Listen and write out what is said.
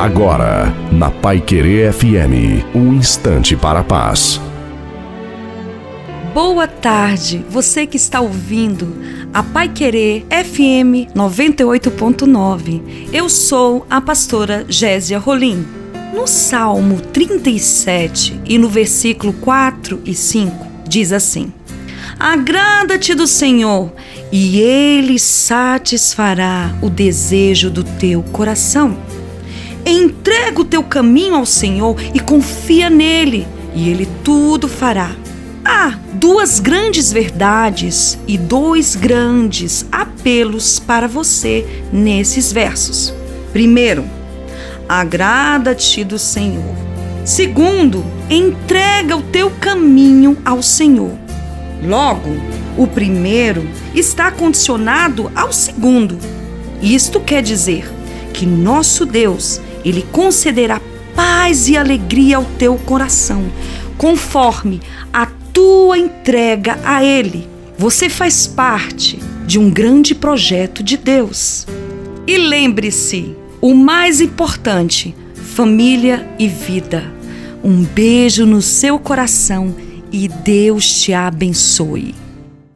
Agora, na Pai Querer FM, um instante para a paz. Boa tarde, você que está ouvindo a Pai Querer FM 98.9. Eu sou a pastora Gésia Rolim. No Salmo 37 e no versículo 4 e 5 diz assim: Agrada-te do Senhor, e Ele satisfará o desejo do teu coração. Entrega o teu caminho ao Senhor e confia nele, e Ele tudo fará. Há duas grandes verdades e dois grandes apelos para você nesses versos. Primeiro, agrada-te do Senhor. Segundo, entrega o teu caminho ao Senhor. Logo, o primeiro está condicionado ao segundo. Isto quer dizer que nosso Deus, ele concederá paz e alegria ao teu coração, conforme a tua entrega a ele. Você faz parte de um grande projeto de Deus. E lembre-se, o mais importante, família e vida. Um beijo no seu coração e Deus te abençoe.